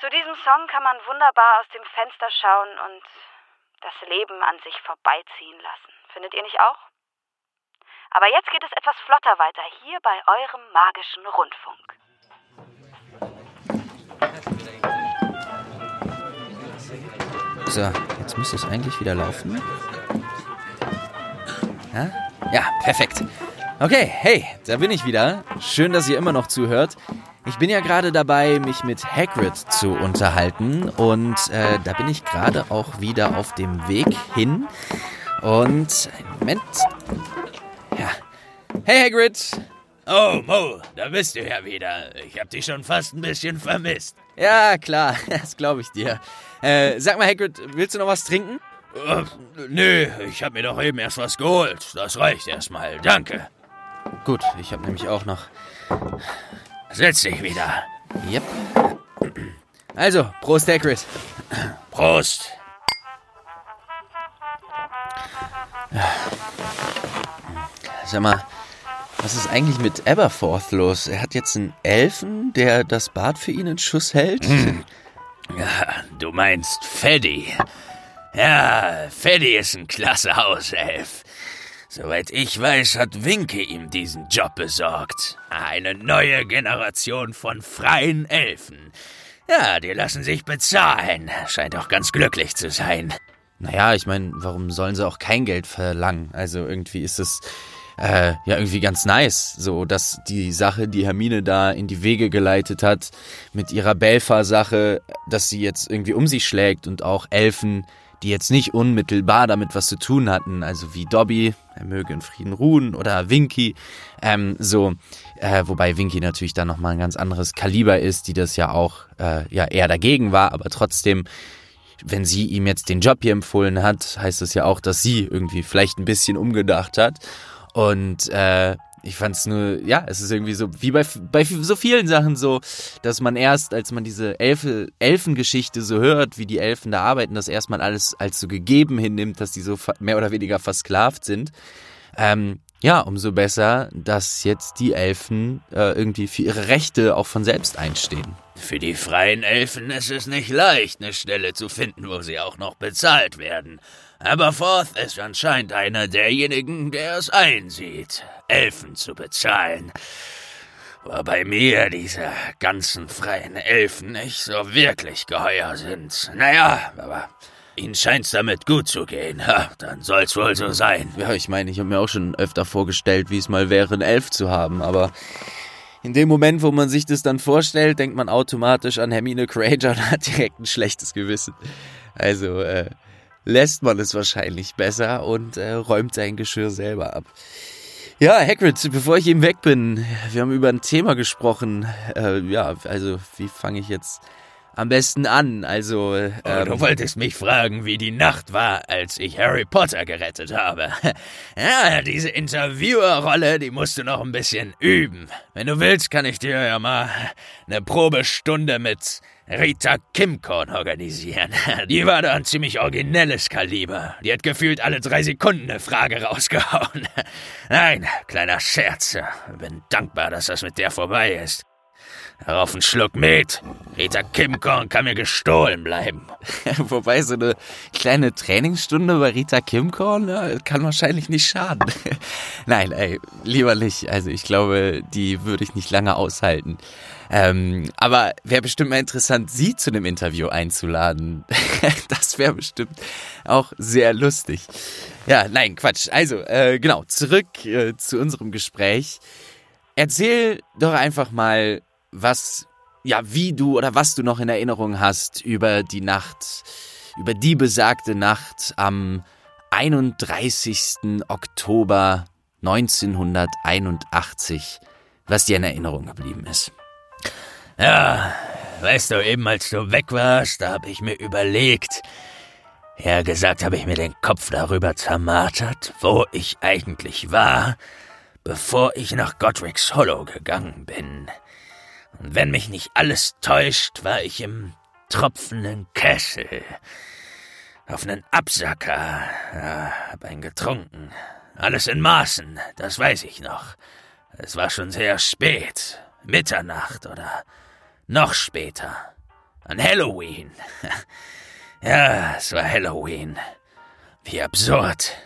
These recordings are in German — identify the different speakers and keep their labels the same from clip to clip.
Speaker 1: Zu diesem Song kann man wunderbar aus dem Fenster schauen und das Leben an sich vorbeiziehen lassen. Findet ihr nicht auch? Aber jetzt geht es etwas flotter weiter hier bei eurem magischen Rundfunk.
Speaker 2: So, jetzt müsste es eigentlich wieder laufen. Ja, ja perfekt. Okay, hey, da bin ich wieder. Schön, dass ihr immer noch zuhört. Ich bin ja gerade dabei, mich mit Hagrid zu unterhalten und äh, da bin ich gerade auch wieder auf dem Weg hin. Und, Moment. Ja. Hey Hagrid!
Speaker 3: Oh, Mo, da bist du ja wieder. Ich hab dich schon fast ein bisschen vermisst.
Speaker 2: Ja, klar, das glaube ich dir. Äh, sag mal, Hagrid, willst du noch was trinken?
Speaker 3: Uh, nö, ich hab mir doch eben erst was geholt. Das reicht erstmal. Danke.
Speaker 2: Gut, ich habe nämlich auch noch.
Speaker 3: Setz dich wieder.
Speaker 2: Yep. Also, Prost, Hagrid.
Speaker 3: Prost.
Speaker 2: Sag mal, was ist eigentlich mit Aberforth los? Er hat jetzt einen Elfen, der das Bad für ihn in Schuss hält?
Speaker 3: Hm. Ja, du meinst Feddy. Ja, Feddy ist ein klasse Hauself. Soweit ich weiß, hat Winke ihm diesen Job besorgt. Eine neue Generation von freien Elfen. Ja, die lassen sich bezahlen. Scheint auch ganz glücklich zu sein.
Speaker 2: Naja, ich meine, warum sollen sie auch kein Geld verlangen? Also irgendwie ist es äh, ja irgendwie ganz nice, so dass die Sache, die Hermine da in die Wege geleitet hat, mit ihrer Belfer-Sache, dass sie jetzt irgendwie um sich schlägt und auch Elfen, die jetzt nicht unmittelbar damit was zu tun hatten, also wie Dobby, er möge in Frieden ruhen, oder Winky, ähm, so, äh, wobei Winky natürlich dann nochmal ein ganz anderes Kaliber ist, die das ja auch äh, ja eher dagegen war, aber trotzdem wenn sie ihm jetzt den Job hier empfohlen hat, heißt das ja auch, dass sie irgendwie vielleicht ein bisschen umgedacht hat. Und äh, ich fand es nur, ja, es ist irgendwie so, wie bei, bei so vielen Sachen so, dass man erst, als man diese Elfe, Elfengeschichte so hört, wie die Elfen da arbeiten, das erstmal alles als so gegeben hinnimmt, dass die so mehr oder weniger versklavt sind. Ähm, ja, umso besser, dass jetzt die Elfen äh, irgendwie für ihre Rechte auch von selbst einstehen.
Speaker 3: Für die freien Elfen ist es nicht leicht, eine Stelle zu finden, wo sie auch noch bezahlt werden. Aber Forth ist anscheinend einer derjenigen, der es einsieht, Elfen zu bezahlen. Wobei mir diese ganzen freien Elfen nicht so wirklich geheuer sind. Naja, aber Ihnen scheint's damit gut zu gehen. Ha, dann soll's wohl so sein.
Speaker 2: Ja, ich meine, ich habe mir auch schon öfter vorgestellt, wie es mal wäre, einen Elf zu haben, aber in dem Moment, wo man sich das dann vorstellt, denkt man automatisch an Hermine Granger und hat direkt ein schlechtes Gewissen. Also, äh, lässt man es wahrscheinlich besser und äh, räumt sein Geschirr selber ab. Ja, Hagrid, bevor ich eben weg bin, wir haben über ein Thema gesprochen. Äh, ja, also wie fange ich jetzt am besten an? Also, ähm,
Speaker 3: oh, du wolltest mich fragen, wie die Nacht war, als ich Harry Potter gerettet habe. Ja, diese Interviewerrolle, die musst du noch ein bisschen üben. Wenn du willst, kann ich dir ja mal eine Probestunde mit Rita Kimcorn organisieren. Die war da ein ziemlich originelles Kaliber. Die hat gefühlt alle drei Sekunden eine Frage rausgehauen. Nein, kleiner Scherz. Bin dankbar, dass das mit der vorbei ist. Darauf einen Schluck Met. Rita Kimcorn kann mir gestohlen bleiben.
Speaker 2: Wobei so eine kleine Trainingsstunde bei Rita Kimcorn ja, kann wahrscheinlich nicht schaden. Nein, ey, lieber nicht. Also ich glaube, die würde ich nicht lange aushalten. Ähm, aber wäre bestimmt mal interessant, sie zu einem Interview einzuladen. das wäre bestimmt auch sehr lustig. Ja, nein, Quatsch. Also, äh, genau, zurück äh, zu unserem Gespräch. Erzähl doch einfach mal, was, ja, wie du oder was du noch in Erinnerung hast über die Nacht, über die besagte Nacht am 31. Oktober 1981, was dir in Erinnerung geblieben ist.
Speaker 3: Ja, weißt du, eben als du weg warst, da habe ich mir überlegt. Ja, gesagt habe ich mir den Kopf darüber zermartert, wo ich eigentlich war, bevor ich nach Godric's Hollow gegangen bin. Und wenn mich nicht alles täuscht, war ich im tropfenden Kessel. Auf nen Absacker. Ja, hab einen getrunken. Alles in Maßen, das weiß ich noch. Es war schon sehr spät. Mitternacht oder noch später. An Halloween. Ja, es war Halloween. Wie absurd.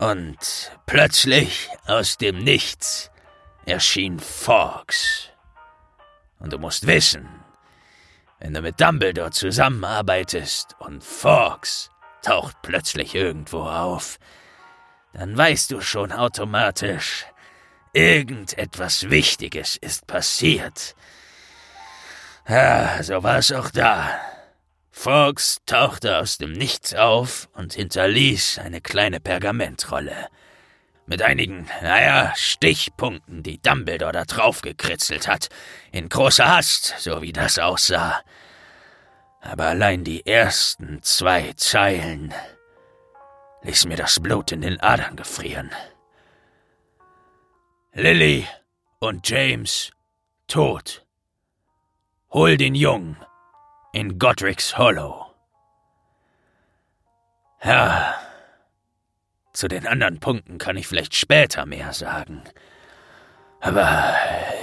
Speaker 3: Und plötzlich aus dem Nichts erschien Fox. Und du musst wissen, wenn du mit Dumbledore zusammenarbeitest und Fox taucht plötzlich irgendwo auf, dann weißt du schon automatisch, irgendetwas Wichtiges ist passiert. Ja, so war es auch da. Fox tauchte aus dem Nichts auf und hinterließ eine kleine Pergamentrolle. Mit einigen, naja, Stichpunkten, die Dumbledore da drauf gekritzelt hat. In großer Hast, so wie das aussah. Aber allein die ersten zwei Zeilen ließ mir das Blut in den Adern gefrieren. Lily und James tot. Hol den Jungen in Godric's Hollow. Ja, zu den anderen Punkten kann ich vielleicht später mehr sagen. Aber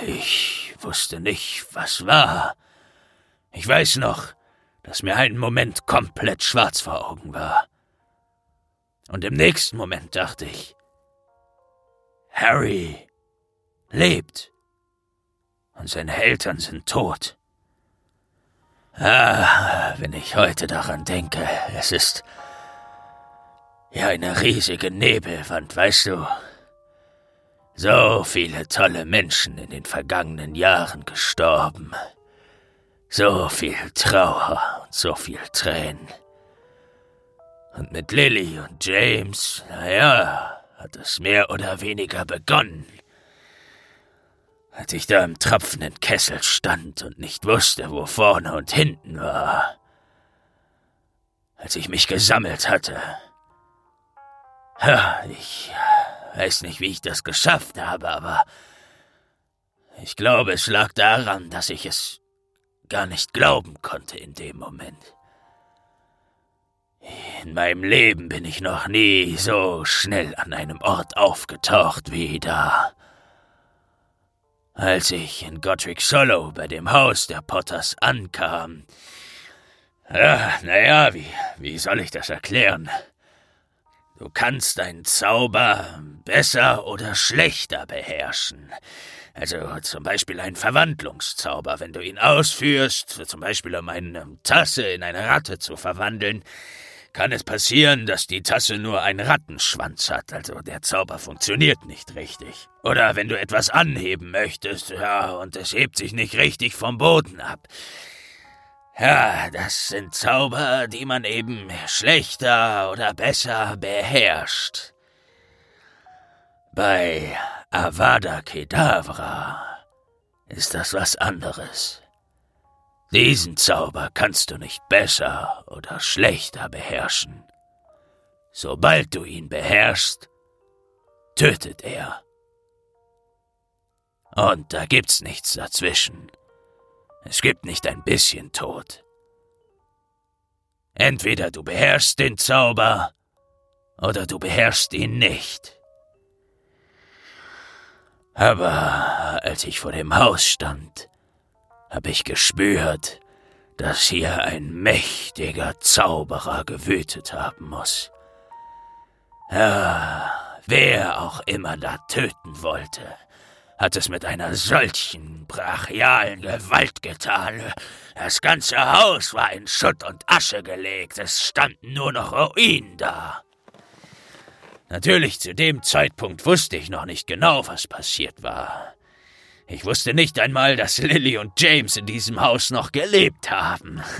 Speaker 3: ich wusste nicht, was war. Ich weiß noch, dass mir einen Moment komplett schwarz vor Augen war. Und im nächsten Moment dachte ich, Harry lebt und seine Eltern sind tot. Ah, wenn ich heute daran denke, es ist ja eine riesige Nebelwand, weißt du. So viele tolle Menschen in den vergangenen Jahren gestorben. So viel Trauer und so viel Tränen. Und mit Lily und James, naja, hat es mehr oder weniger begonnen. Als ich da im tropfenden Kessel stand und nicht wusste, wo vorne und hinten war. Als ich mich gesammelt hatte. Ich weiß nicht, wie ich das geschafft habe, aber ich glaube, es lag daran, dass ich es gar nicht glauben konnte in dem Moment. In meinem Leben bin ich noch nie so schnell an einem Ort aufgetaucht wie da. Als ich in Godric Solo bei dem Haus der Potters ankam. Ja, naja, wie, wie soll ich das erklären? Du kannst deinen Zauber besser oder schlechter beherrschen. Also zum Beispiel ein Verwandlungszauber, wenn du ihn ausführst, zum Beispiel um eine Tasse in eine Ratte zu verwandeln, kann es passieren, dass die Tasse nur einen Rattenschwanz hat, also der Zauber funktioniert nicht richtig. Oder wenn du etwas anheben möchtest, ja, und es hebt sich nicht richtig vom Boden ab. Ja, das sind Zauber, die man eben schlechter oder besser beherrscht. Bei Avada Kedavra ist das was anderes. Diesen Zauber kannst du nicht besser oder schlechter beherrschen. Sobald du ihn beherrschst, tötet er. Und da gibt's nichts dazwischen. Es gibt nicht ein bisschen Tod. Entweder du beherrschst den Zauber oder du beherrschst ihn nicht. Aber als ich vor dem Haus stand, habe ich gespürt, dass hier ein mächtiger Zauberer gewütet haben muss. Ja, wer auch immer da töten wollte, hat es mit einer solchen brachialen Gewalt getan. Das ganze Haus war in Schutt und Asche gelegt, es standen nur noch Ruinen da. Natürlich, zu dem Zeitpunkt wusste ich noch nicht genau, was passiert war. Ich wusste nicht einmal, dass Lily und James in diesem Haus noch gelebt haben.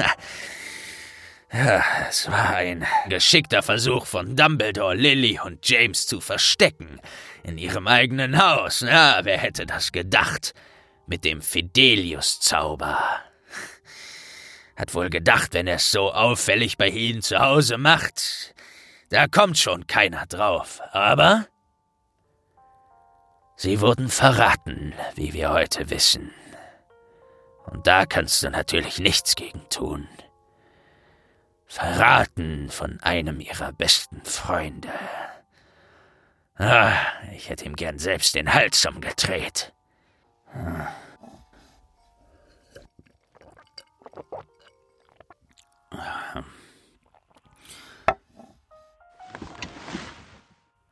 Speaker 3: Es war ein geschickter Versuch von Dumbledore, Lily und James zu verstecken. In ihrem eigenen Haus. Ja, wer hätte das gedacht? Mit dem Fidelius-Zauber. Hat wohl gedacht, wenn er es so auffällig bei ihnen zu Hause macht, da kommt schon keiner drauf. Aber Sie wurden verraten, wie wir heute wissen. Und da kannst du natürlich nichts gegen tun. Verraten von einem ihrer besten Freunde. Ah, ich hätte ihm gern selbst den Hals umgedreht.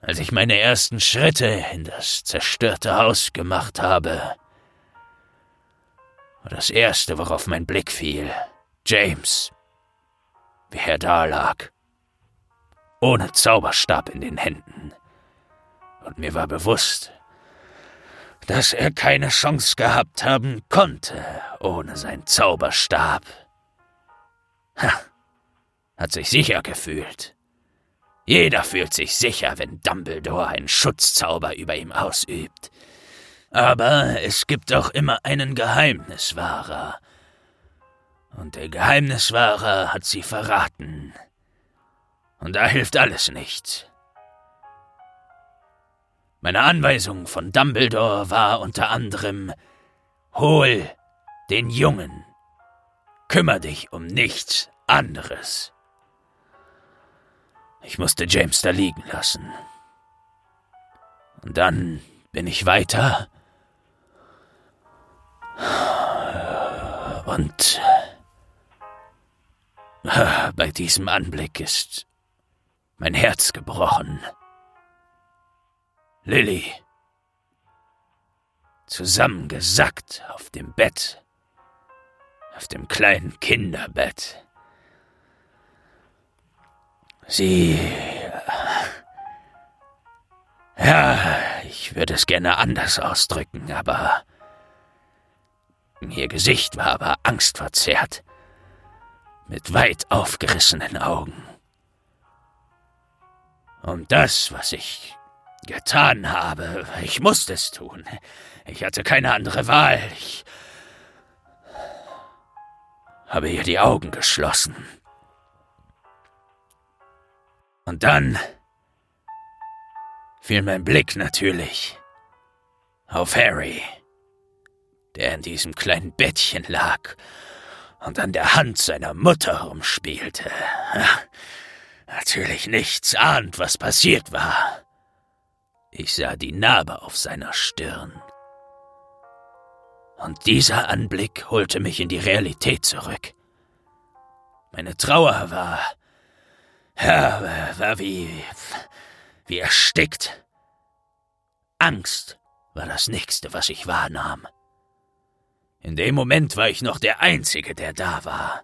Speaker 3: Als ich meine ersten Schritte in das zerstörte Haus gemacht habe, war das Erste, worauf mein Blick fiel, James, wie er da lag, ohne Zauberstab in den Händen. Und mir war bewusst, dass er keine Chance gehabt haben konnte ohne seinen Zauberstab. Ha, hat sich sicher gefühlt. Jeder fühlt sich sicher, wenn Dumbledore einen Schutzzauber über ihm ausübt. Aber es gibt auch immer einen Geheimniswahrer. Und der Geheimniswahrer hat sie verraten. Und da hilft alles nicht. Meine Anweisung von Dumbledore war unter anderem Hol den Jungen. Kümmer dich um nichts anderes. Ich musste James da liegen lassen. Und dann bin ich weiter. Und bei diesem Anblick ist mein Herz gebrochen. Lilly, zusammengesackt auf dem Bett, auf dem kleinen Kinderbett. Sie. Ja, ich würde es gerne anders ausdrücken, aber. Ihr Gesicht war aber angstverzerrt, mit weit aufgerissenen Augen. Und das, was ich getan habe, ich musste es tun. Ich hatte keine andere Wahl. Ich habe ihr die Augen geschlossen. Und dann fiel mein Blick natürlich auf Harry, der in diesem kleinen Bettchen lag und an der Hand seiner Mutter rumspielte. Natürlich nichts ahnt, was passiert war. Ich sah die Narbe auf seiner Stirn. Und dieser Anblick holte mich in die Realität zurück. Meine Trauer war war wie. wie erstickt. Angst war das nächste, was ich wahrnahm. In dem Moment war ich noch der Einzige, der da war.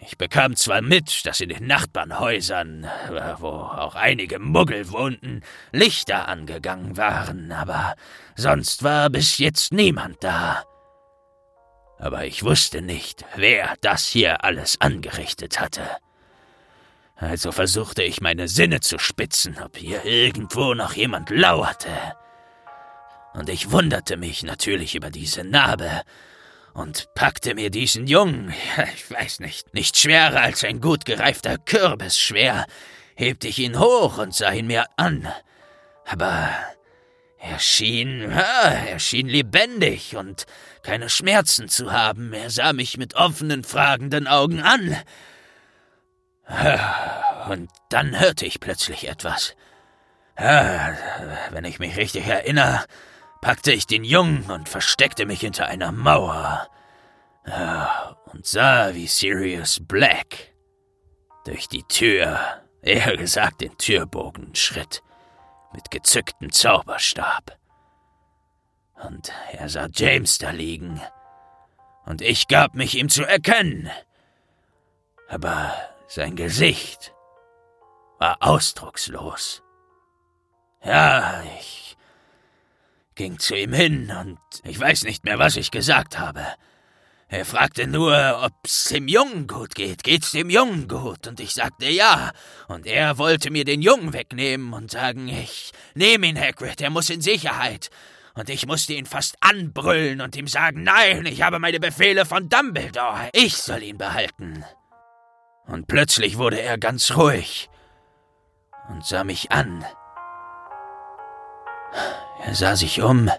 Speaker 3: Ich bekam zwar mit, dass in den Nachbarnhäusern, wo auch einige Muggel wohnten, Lichter angegangen waren, aber sonst war bis jetzt niemand da. Aber ich wusste nicht, wer das hier alles angerichtet hatte. Also versuchte ich meine Sinne zu spitzen, ob hier irgendwo noch jemand lauerte. Und ich wunderte mich natürlich über diese Narbe und packte mir diesen Jungen, ich weiß nicht, nicht schwerer als ein gut gereifter Kürbis schwer, hebte ich ihn hoch und sah ihn mir an. Aber er schien, er schien lebendig und keine Schmerzen zu haben. Er sah mich mit offenen, fragenden Augen an. Und dann hörte ich plötzlich etwas. Wenn ich mich richtig erinnere, packte ich den Jungen und versteckte mich hinter einer Mauer. Und sah, wie Sirius Black durch die Tür, eher gesagt den Türbogen, schritt, mit gezücktem Zauberstab. Und er sah James da liegen, und ich gab mich ihm zu erkennen. Aber sein Gesicht war ausdruckslos. Ja, ich ging zu ihm hin und ich weiß nicht mehr, was ich gesagt habe. Er fragte nur, ob's dem Jungen gut geht. Geht's dem Jungen gut? Und ich sagte ja. Und er wollte mir den Jungen wegnehmen und sagen, ich nehme ihn, Hagrid, er muss in Sicherheit. Und ich musste ihn fast anbrüllen und ihm sagen, nein, ich habe meine Befehle von Dumbledore. Ich soll ihn behalten. Und plötzlich wurde er ganz ruhig und sah mich an. Er sah sich um,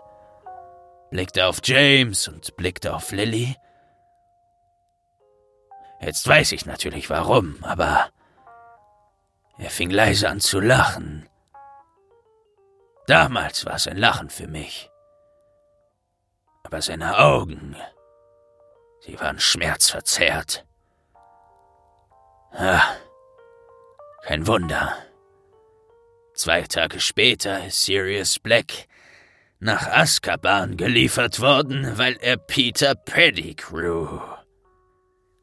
Speaker 3: blickte auf James und blickte auf Lily. Jetzt weiß ich natürlich warum, aber er fing leise an zu lachen. Damals war es ein Lachen für mich. Aber seine Augen, sie waren schmerzverzerrt. Ja, kein Wunder. Zwei Tage später ist Sirius Black nach Azkaban geliefert worden, weil er Peter Pettigrew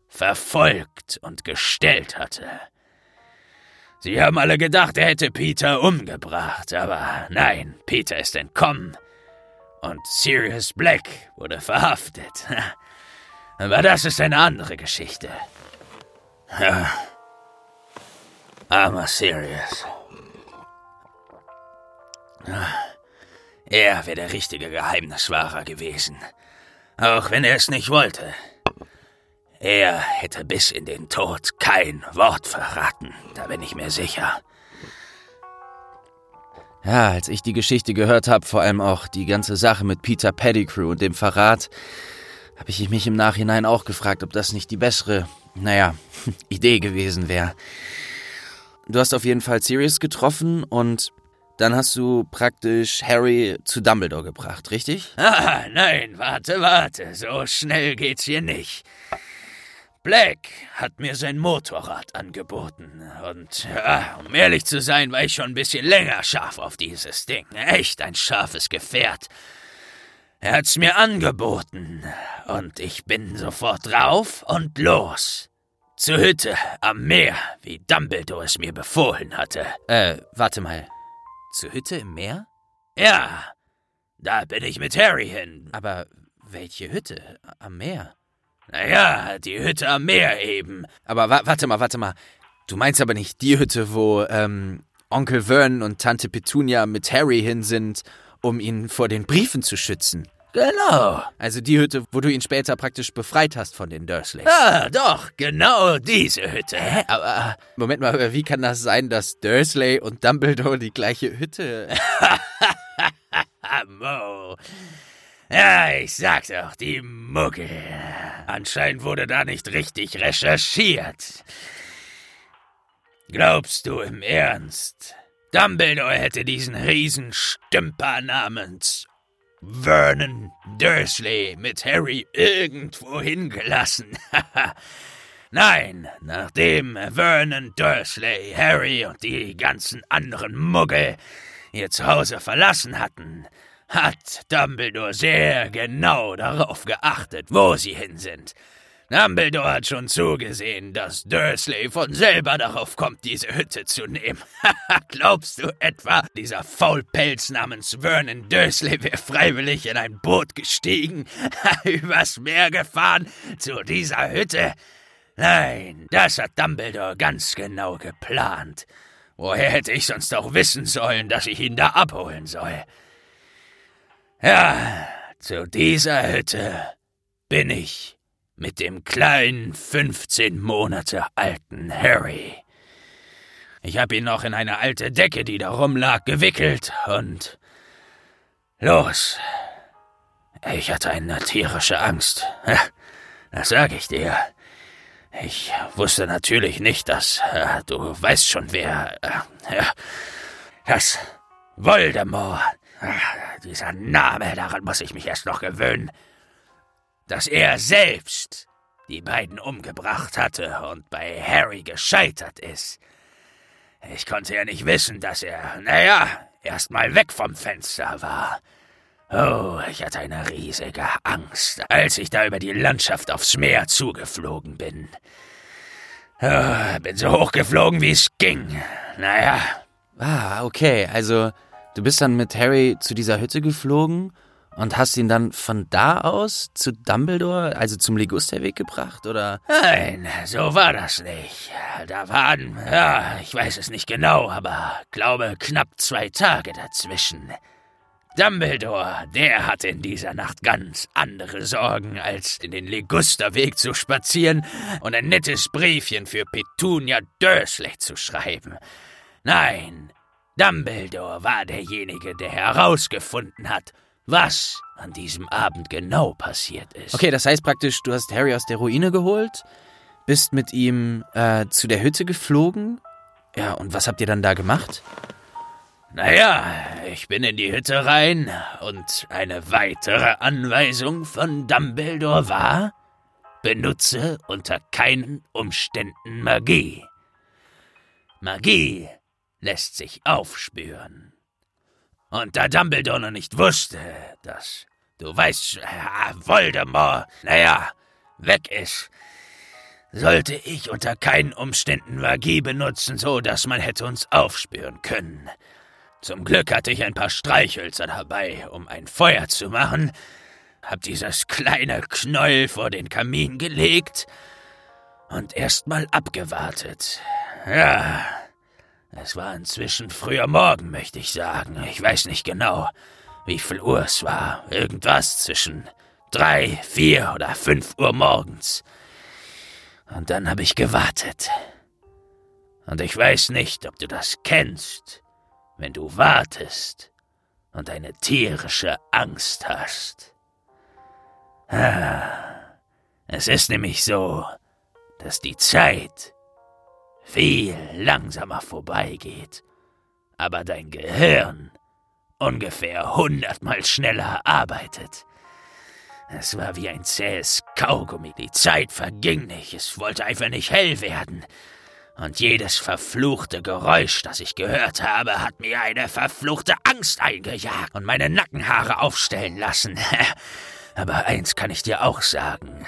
Speaker 3: verfolgt und gestellt hatte. Sie haben alle gedacht, er hätte Peter umgebracht, aber nein, Peter ist entkommen und Sirius Black wurde verhaftet. Aber das ist eine andere Geschichte. Ja. Armer Sirius. Er wäre der richtige Geheimniswahrer gewesen. Auch wenn er es nicht wollte. Er hätte bis in den Tod kein Wort verraten, da bin ich mir sicher.
Speaker 2: Ja, als ich die Geschichte gehört habe, vor allem auch die ganze Sache mit Peter Pettigrew und dem Verrat, habe ich mich im Nachhinein auch gefragt, ob das nicht die bessere, naja, Idee gewesen wäre. Du hast auf jeden Fall Sirius getroffen und dann hast du praktisch Harry zu Dumbledore gebracht, richtig?
Speaker 3: Ah, nein, warte, warte, so schnell geht's hier nicht. Black hat mir sein Motorrad angeboten. Und ja, um ehrlich zu sein, war ich schon ein bisschen länger scharf auf dieses Ding. Echt ein scharfes Gefährt. Er hat's mir angeboten. Und ich bin sofort drauf und los. Zur Hütte am Meer, wie Dumbledore es mir befohlen hatte.
Speaker 2: Äh, warte mal. Zur Hütte im Meer?
Speaker 3: Ja, da bin ich mit Harry hin.
Speaker 2: Aber welche Hütte? Am Meer?
Speaker 3: Naja, die Hütte am Meer eben.
Speaker 2: Aber wa warte mal, warte mal. Du meinst aber nicht die Hütte, wo ähm, Onkel Vern und Tante Petunia mit Harry hin sind, um ihn vor den Briefen zu schützen.
Speaker 3: Genau.
Speaker 2: Also die Hütte, wo du ihn später praktisch befreit hast von den Dursleys.
Speaker 3: Ah, doch, genau diese Hütte.
Speaker 2: Hä? Aber, Moment mal, wie kann das sein, dass Dursley und Dumbledore die gleiche Hütte...
Speaker 3: Mo. Ja, ich sag doch, die Muggel. Anscheinend wurde da nicht richtig recherchiert. Glaubst du im Ernst, Dumbledore hätte diesen Riesenstümper namens Vernon Dursley mit Harry irgendwo hingelassen? Nein, nachdem Vernon Dursley, Harry und die ganzen anderen Muggel ihr Zuhause verlassen hatten, hat Dumbledore sehr genau darauf geachtet, wo sie hin sind. Dumbledore hat schon zugesehen, dass Dursley von selber darauf kommt, diese Hütte zu nehmen. Glaubst du etwa, dieser Faulpelz namens Vernon Dursley wäre freiwillig in ein Boot gestiegen, übers Meer gefahren, zu dieser Hütte? Nein, das hat Dumbledore ganz genau geplant. Woher hätte ich sonst auch wissen sollen, dass ich ihn da abholen soll? Ja, zu dieser Hütte bin ich mit dem kleinen 15 Monate alten Harry. Ich hab ihn noch in eine alte Decke, die da rumlag, gewickelt und los. Ich hatte eine tierische Angst. Das sag ich dir. Ich wusste natürlich nicht, dass du weißt schon wer. Äh, das Voldemort dieser Name, daran muss ich mich erst noch gewöhnen. Dass er selbst die beiden umgebracht hatte und bei Harry gescheitert ist. Ich konnte ja nicht wissen, dass er, naja, erst mal weg vom Fenster war. Oh, ich hatte eine riesige Angst, als ich da über die Landschaft aufs Meer zugeflogen bin. Oh, bin so hochgeflogen, wie es ging. Naja.
Speaker 2: Ah, okay, also Du bist dann mit Harry zu dieser Hütte geflogen und hast ihn dann von da aus zu Dumbledore, also zum Ligusterweg gebracht, oder?
Speaker 3: Nein, so war das nicht. Da waren, ja, ich weiß es nicht genau, aber glaube knapp zwei Tage dazwischen. Dumbledore, der hatte in dieser Nacht ganz andere Sorgen, als in den Ligusterweg zu spazieren und ein nettes Briefchen für Petunia Dursley zu schreiben. Nein, Dumbledore war derjenige, der herausgefunden hat, was an diesem Abend genau passiert ist.
Speaker 2: Okay, das heißt praktisch, du hast Harry aus der Ruine geholt, bist mit ihm äh, zu der Hütte geflogen. Ja, und was habt ihr dann da gemacht?
Speaker 3: Naja, ich bin in die Hütte rein und eine weitere Anweisung von Dumbledore war, benutze unter keinen Umständen Magie. Magie lässt sich aufspüren. Und da Dumbledore noch nicht wusste, dass, du weißt, äh, Voldemort, naja, weg ist, sollte ich unter keinen Umständen Magie benutzen, so dass man hätte uns aufspüren können. Zum Glück hatte ich ein paar Streichhölzer dabei, um ein Feuer zu machen, hab dieses kleine Knäuel vor den Kamin gelegt und erst mal abgewartet. Ja, es war inzwischen früher Morgen, möchte ich sagen. Ich weiß nicht genau, wie viel Uhr es war. Irgendwas zwischen drei, vier oder fünf Uhr morgens. Und dann habe ich gewartet. Und ich weiß nicht, ob du das kennst, wenn du wartest und eine tierische Angst hast. Ah, es ist nämlich so, dass die Zeit viel langsamer vorbeigeht, aber dein Gehirn ungefähr hundertmal schneller arbeitet. Es war wie ein zähes Kaugummi. Die Zeit verging nicht. Es wollte einfach nicht hell werden. Und jedes verfluchte Geräusch, das ich gehört habe, hat mir eine verfluchte Angst eingejagt und meine Nackenhaare aufstellen lassen. Aber eins kann ich dir auch sagen.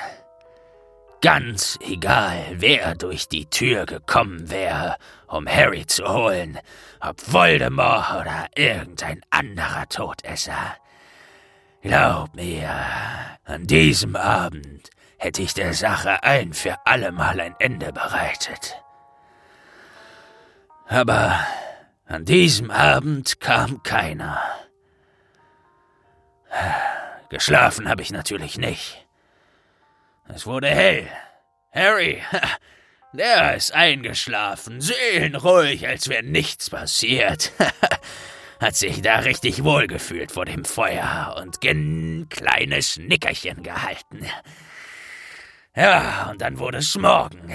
Speaker 3: Ganz egal, wer durch die Tür gekommen wäre, um Harry zu holen, ob Voldemort oder irgendein anderer Todesser. Glaub mir, an diesem Abend hätte ich der Sache ein für allemal ein Ende bereitet. Aber an diesem Abend kam keiner. Geschlafen habe ich natürlich nicht. Es wurde hell. Harry, der ist eingeschlafen, seelenruhig, als wäre nichts passiert. Hat sich da richtig wohlgefühlt vor dem Feuer und ein kleines Nickerchen gehalten. Ja, und dann wurde es morgen.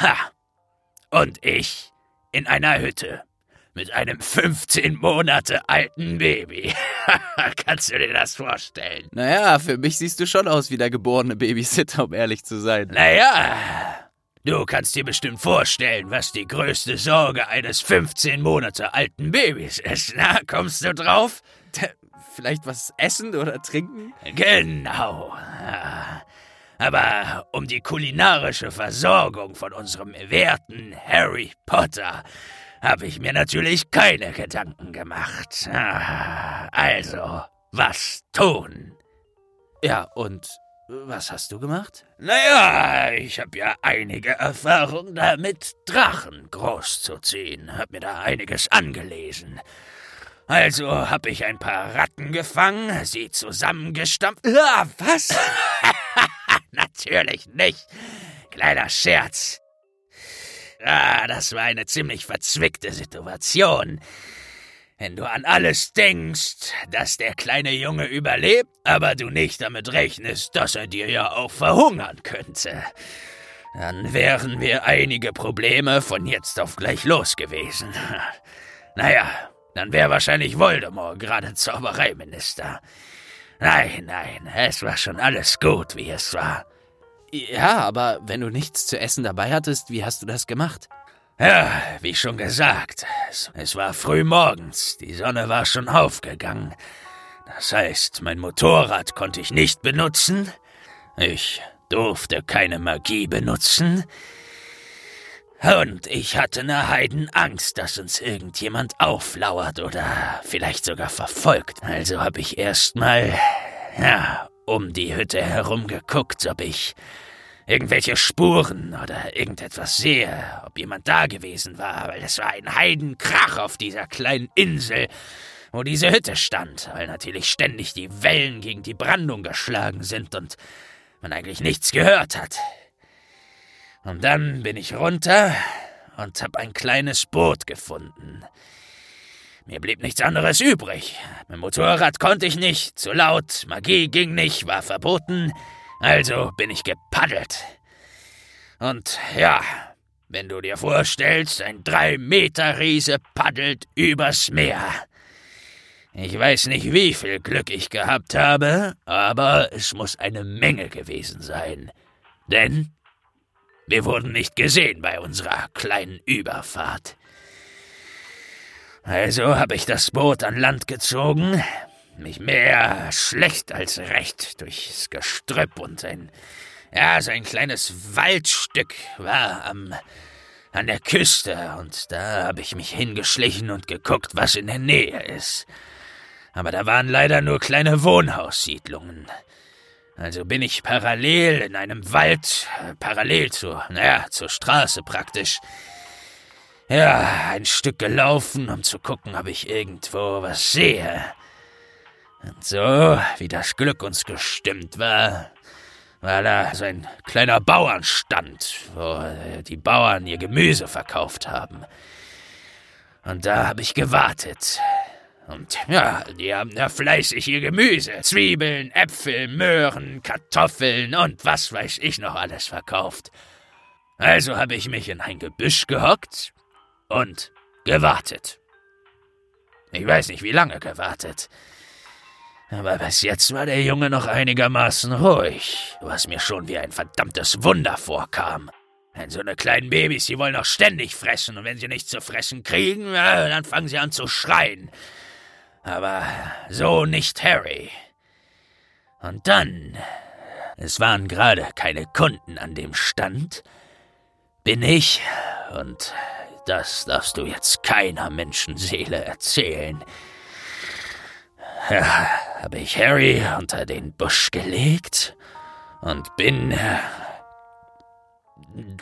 Speaker 3: Ha! Und ich in einer Hütte mit einem 15 Monate alten Baby. Kannst du dir das vorstellen?
Speaker 2: Naja, für mich siehst du schon aus wie der geborene Babysitter, um ehrlich zu sein.
Speaker 3: Naja, du kannst dir bestimmt vorstellen, was die größte Sorge eines 15 Monate alten Babys ist. Na, kommst du drauf?
Speaker 2: Vielleicht was essen oder trinken?
Speaker 3: Genau. Aber um die kulinarische Versorgung von unserem werten Harry Potter habe ich mir natürlich keine Gedanken gemacht. Ah, also, was tun?
Speaker 2: Ja, und was hast du gemacht?
Speaker 3: Naja, ich habe ja einige Erfahrung damit, Drachen großzuziehen. Hab mir da einiges angelesen. Also hab ich ein paar Ratten gefangen, sie zusammengestampft.
Speaker 2: Ah, was?
Speaker 3: Natürlich nicht. Kleiner Scherz. Ah, das war eine ziemlich verzwickte Situation. Wenn du an alles denkst, dass der kleine Junge überlebt, aber du nicht damit rechnest, dass er dir ja auch verhungern könnte, dann wären wir einige Probleme von jetzt auf gleich los gewesen. Naja, dann wäre wahrscheinlich Voldemort gerade Zaubereiminister. Nein, nein, es war schon alles gut, wie es war.
Speaker 2: Ja, aber wenn du nichts zu essen dabei hattest, wie hast du das gemacht?
Speaker 3: Ja, wie schon gesagt, es, es war früh morgens, die Sonne war schon aufgegangen. Das heißt, mein Motorrad konnte ich nicht benutzen, ich durfte keine Magie benutzen, und ich hatte eine Heidenangst, dass uns irgendjemand auflauert oder vielleicht sogar verfolgt. Also habe ich erstmal, ja, um die Hütte herum geguckt, ob ich irgendwelche Spuren oder irgendetwas sehe, ob jemand da gewesen war, weil es war ein Heidenkrach auf dieser kleinen Insel, wo diese Hütte stand, weil natürlich ständig die Wellen gegen die Brandung geschlagen sind und man eigentlich nichts gehört hat. Und dann bin ich runter und hab ein kleines Boot gefunden. Mir blieb nichts anderes übrig. Mit Motorrad konnte ich nicht, zu laut, Magie ging nicht, war verboten, also bin ich gepaddelt. Und ja, wenn du dir vorstellst, ein drei Meter Riese paddelt übers Meer. Ich weiß nicht, wie viel Glück ich gehabt habe, aber es muss eine Menge gewesen sein. Denn wir wurden nicht gesehen bei unserer kleinen Überfahrt. Also habe ich das Boot an Land gezogen, mich mehr schlecht als recht durchs Gestrüpp und ein, ja, so ein kleines Waldstück war am, an der Küste und da habe ich mich hingeschlichen und geguckt, was in der Nähe ist. Aber da waren leider nur kleine Wohnhaussiedlungen. Also bin ich parallel in einem Wald, parallel zur, naja, zur Straße praktisch, ja, ein Stück gelaufen, um zu gucken, ob ich irgendwo was sehe. Und so, wie das Glück uns gestimmt war, war da so ein kleiner Bauernstand, wo die Bauern ihr Gemüse verkauft haben. Und da habe ich gewartet. Und ja, die haben ja fleißig ihr Gemüse, Zwiebeln, Äpfel, Möhren, Kartoffeln und was weiß ich noch alles verkauft. Also habe ich mich in ein Gebüsch gehockt und gewartet. Ich weiß nicht, wie lange gewartet. Aber bis jetzt war der Junge noch einigermaßen ruhig, was mir schon wie ein verdammtes Wunder vorkam. Denn so eine kleinen Babys, die wollen doch ständig fressen, und wenn sie nichts zu fressen kriegen, dann fangen sie an zu schreien. Aber so nicht Harry. Und dann, es waren gerade keine Kunden an dem Stand, bin ich, und das darfst du jetzt keiner Menschenseele erzählen, ja, habe ich Harry unter den Busch gelegt und bin äh,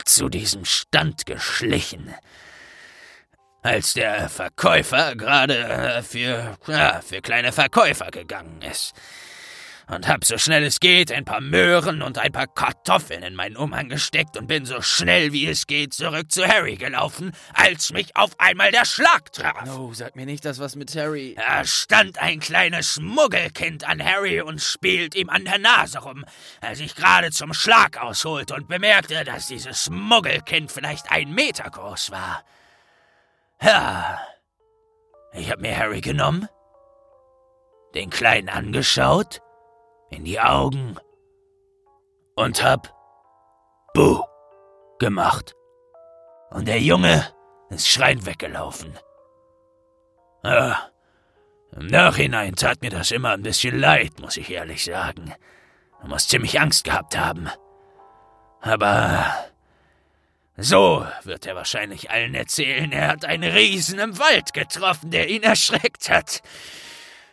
Speaker 3: zu diesem Stand geschlichen. Als der Verkäufer gerade äh, für, ja, für kleine Verkäufer gegangen ist und hab so schnell es geht ein paar Möhren und ein paar Kartoffeln in meinen Umhang gesteckt und bin so schnell wie es geht zurück zu Harry gelaufen, als mich auf einmal der Schlag traf.
Speaker 2: No, sag mir nicht das was mit Harry.
Speaker 3: Da stand ein kleines Muggelkind an Harry und spielt ihm an der Nase rum, als ich gerade zum Schlag ausholte und bemerkte, dass dieses Muggelkind vielleicht ein Meter groß war. Ja, ich hab mir Harry genommen, den Kleinen angeschaut in die Augen und hab Buh gemacht. Und der Junge ist schreiend weggelaufen. Ja, Im Nachhinein tat mir das immer ein bisschen leid, muss ich ehrlich sagen. Du musst ziemlich Angst gehabt haben. Aber so wird er wahrscheinlich allen erzählen, er hat einen Riesen im Wald getroffen, der ihn erschreckt hat.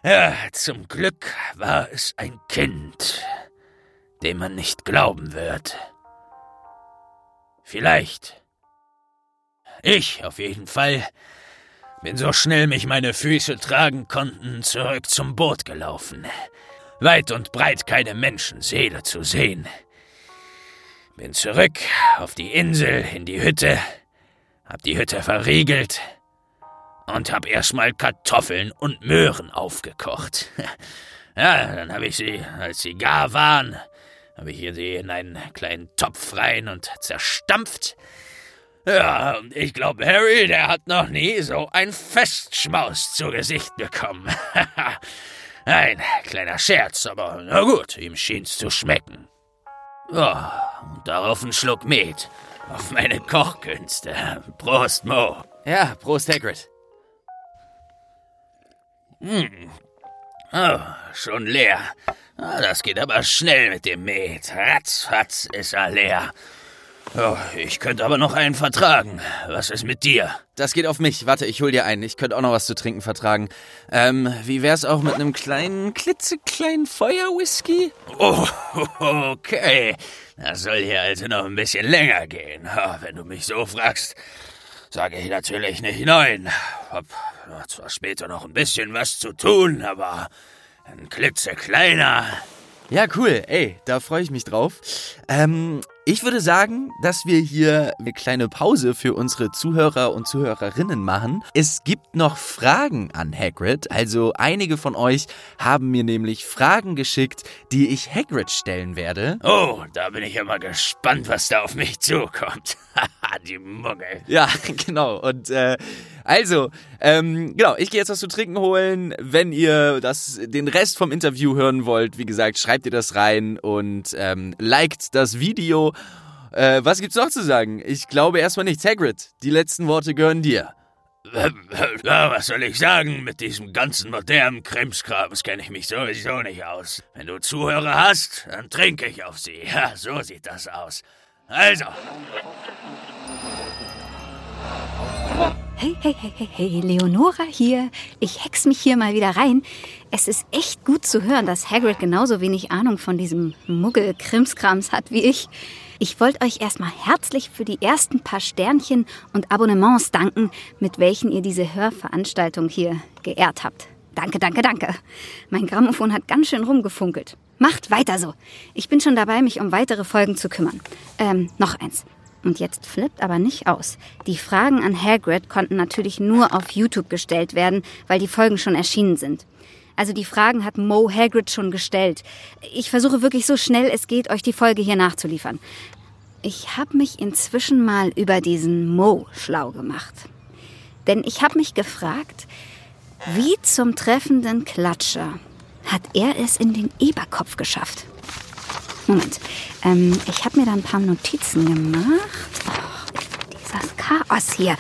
Speaker 3: Ja, zum Glück war es ein Kind, dem man nicht glauben wird. Vielleicht. Ich auf jeden Fall bin so schnell mich meine Füße tragen konnten zurück zum Boot gelaufen. Weit und breit keine Menschenseele zu sehen. Bin zurück auf die Insel in die Hütte, hab die Hütte verriegelt und hab erstmal Kartoffeln und Möhren aufgekocht. Ja, dann habe ich sie, als sie gar waren, habe ich sie in einen kleinen Topf rein und zerstampft. Ja, und ich glaube, Harry, der hat noch nie so ein Festschmaus zu Gesicht bekommen. ein kleiner Scherz, aber na gut, ihm schien's zu schmecken. Ja, und darauf ein Schluck Met. Auf meine Kochkünste. Prost, Mo.
Speaker 2: Ja, Prost, Hagrid.
Speaker 3: Hm. Oh, schon leer. Ah, das geht aber schnell mit dem Met. Ratzfatz ist er leer. Oh, ich könnte aber noch einen vertragen. Was ist mit dir?
Speaker 2: Das geht auf mich. Warte, ich hol dir einen. Ich könnte auch noch was zu trinken vertragen. Ähm, wie wär's auch mit einem kleinen, klitzekleinen Feuerwhisky?
Speaker 3: Oh, okay. Das soll hier also noch ein bisschen länger gehen. Wenn du mich so fragst, sage ich natürlich nicht nein. Hab zwar später noch ein bisschen was zu tun, aber ein klitzekleiner.
Speaker 2: Ja, cool. Ey, da freue ich mich drauf. Ähm, ich würde sagen, dass wir hier eine kleine Pause für unsere Zuhörer und Zuhörerinnen machen. Es gibt noch Fragen an Hagrid. Also einige von euch haben mir nämlich Fragen geschickt, die ich Hagrid stellen werde.
Speaker 3: Oh, da bin ich ja mal gespannt, was da auf mich zukommt. die Muggel.
Speaker 2: Ja, genau. Und äh, Also, ähm, genau, ich gehe jetzt was zu trinken holen. Wenn ihr das, den Rest vom Interview hören wollt, wie gesagt, schreibt ihr das rein und ähm, liked das Video. Äh, was gibt's noch zu sagen? Ich glaube erstmal nichts. Hagrid, die letzten Worte gehören dir.
Speaker 3: Ja, was soll ich sagen? Mit diesem ganzen modernen Krimskrams kenne ich mich sowieso nicht aus. Wenn du Zuhörer hast, dann trinke ich auf sie. Ja, so sieht das aus. Also.
Speaker 4: Hey, hey, hey, hey, hey, Leonora hier. Ich hex mich hier mal wieder rein. Es ist echt gut zu hören, dass Hagrid genauso wenig Ahnung von diesem Muggel-Krimskrams hat wie ich. Ich wollte euch erstmal herzlich für die ersten paar Sternchen und Abonnements danken, mit welchen ihr diese Hörveranstaltung hier geehrt habt. Danke, danke, danke. Mein Grammophon hat ganz schön rumgefunkelt. Macht weiter so. Ich bin schon dabei, mich um weitere Folgen zu kümmern. Ähm, noch eins. Und jetzt flippt aber nicht aus. Die Fragen an Hagrid konnten natürlich nur auf YouTube gestellt werden, weil die Folgen schon erschienen sind. Also die Fragen hat Mo Hagrid schon gestellt. Ich versuche wirklich so schnell es geht, euch die Folge hier nachzuliefern. Ich habe mich inzwischen mal über diesen Mo schlau gemacht. Denn ich habe mich gefragt, wie zum treffenden Klatscher hat er es in den Eberkopf geschafft? Moment, ähm, ich habe mir da ein paar Notizen gemacht. Oh, dieses Chaos hier.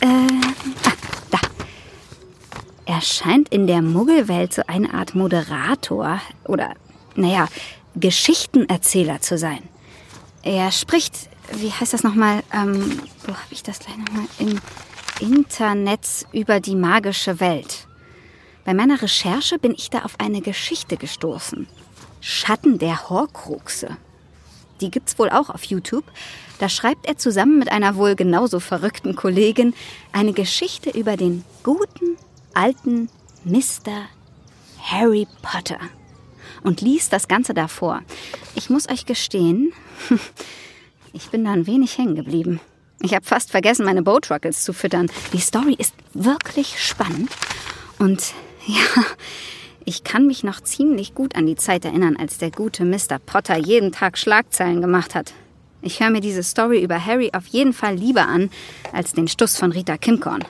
Speaker 4: Äh, ah, da. Er scheint in der Muggelwelt so eine Art Moderator oder, naja, Geschichtenerzähler zu sein. Er spricht, wie heißt das nochmal, ähm, wo habe ich das gleich nochmal, im Internet über die magische Welt. Bei meiner Recherche bin ich da auf eine Geschichte gestoßen. Schatten der Horcruxe. Die gibt's wohl auch auf YouTube. Da schreibt er zusammen mit einer wohl genauso verrückten Kollegin eine Geschichte über den guten alten Mr. Harry Potter und liest das Ganze davor. Ich muss euch gestehen, ich bin da ein wenig hängen geblieben. Ich habe fast vergessen, meine Boatruckles zu füttern. Die Story ist wirklich spannend und ja, ich kann mich noch ziemlich gut an die Zeit erinnern, als der gute Mr. Potter jeden Tag Schlagzeilen gemacht hat. Ich höre mir diese Story über Harry auf jeden Fall lieber an als den Stuss von Rita Kimcorn.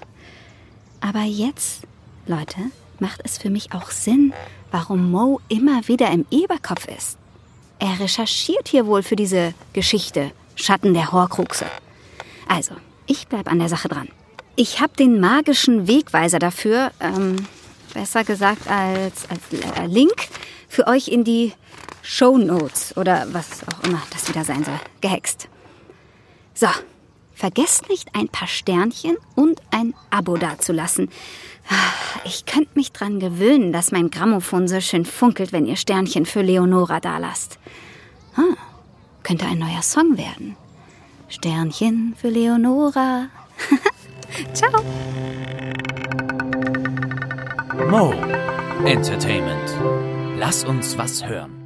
Speaker 4: Aber jetzt, Leute, macht es für mich auch Sinn, warum Mo immer wieder im Eberkopf ist. Er recherchiert hier wohl für diese Geschichte Schatten der Horcruxe. Also, ich bleib an der Sache dran. Ich habe den magischen Wegweiser dafür, ähm, besser gesagt als, als äh, Link, für euch in die Show Notes oder was auch immer das wieder sein soll, gehext. So, vergesst nicht ein paar Sternchen und ein Abo dazulassen. Ich könnte mich dran gewöhnen, dass mein Grammophon so schön funkelt, wenn ihr Sternchen für Leonora dalasst. Hm, könnte ein neuer Song werden. Sternchen für Leonora. Ciao.
Speaker 3: Mo Entertainment. Lass uns was hören.